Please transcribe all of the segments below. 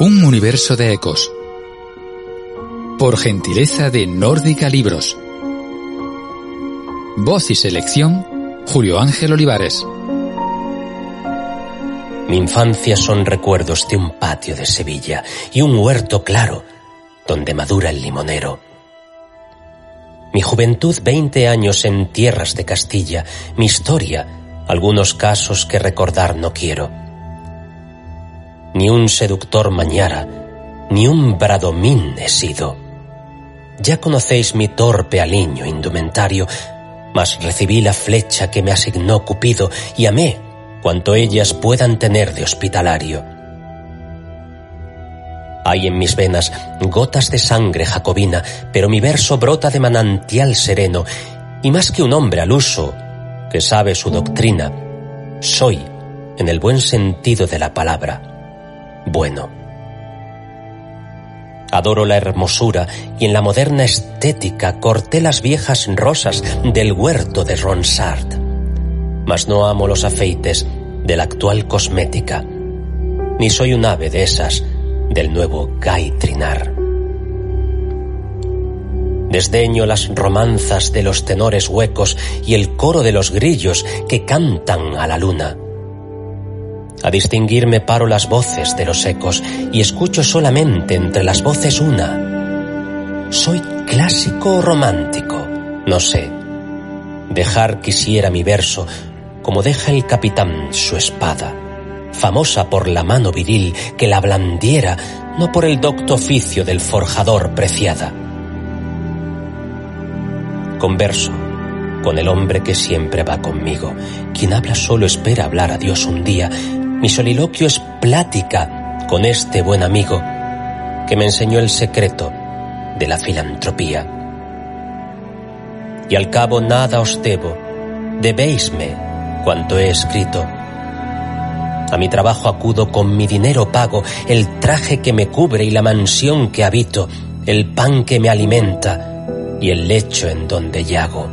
Un universo de ecos. Por gentileza de Nórdica Libros. Voz y selección, Julio Ángel Olivares. Mi infancia son recuerdos de un patio de Sevilla y un huerto claro donde madura el limonero. Mi juventud veinte años en tierras de Castilla, mi historia, algunos casos que recordar no quiero ni un seductor mañara, ni un bradomín he sido. Ya conocéis mi torpe aliño indumentario, mas recibí la flecha que me asignó Cupido y amé cuanto ellas puedan tener de hospitalario. Hay en mis venas gotas de sangre jacobina, pero mi verso brota de manantial sereno, y más que un hombre al uso, que sabe su doctrina, soy, en el buen sentido de la palabra, bueno. Adoro la hermosura y en la moderna estética corté las viejas rosas del huerto de Ronsard. Mas no amo los afeites de la actual cosmética, ni soy un ave de esas del nuevo gaitrinar. Desdeño las romanzas de los tenores huecos y el coro de los grillos que cantan a la luna a distinguirme paro las voces de los ecos y escucho solamente entre las voces una. ¿Soy clásico o romántico? No sé. Dejar quisiera mi verso como deja el capitán su espada, famosa por la mano viril que la blandiera, no por el docto oficio del forjador preciada. Converso con el hombre que siempre va conmigo. Quien habla solo espera hablar a Dios un día mi soliloquio es plática con este buen amigo que me enseñó el secreto de la filantropía. Y al cabo nada os debo, debéisme cuanto he escrito. A mi trabajo acudo con mi dinero pago, el traje que me cubre y la mansión que habito, el pan que me alimenta y el lecho en donde yago.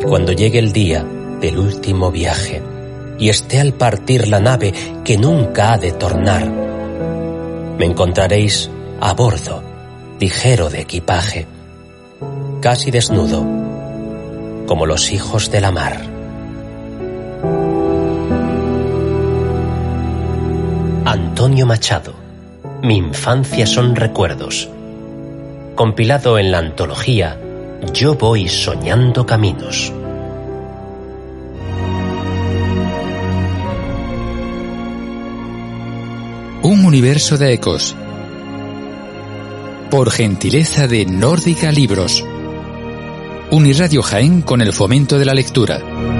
Y cuando llegue el día del último viaje, y esté al partir la nave que nunca ha de tornar. Me encontraréis a bordo, ligero de equipaje, casi desnudo, como los hijos de la mar. Antonio Machado, Mi infancia son recuerdos, compilado en la antología Yo voy soñando caminos. Un universo de ecos. Por gentileza de Nórdica Libros. Uniradio Jaén con el fomento de la lectura.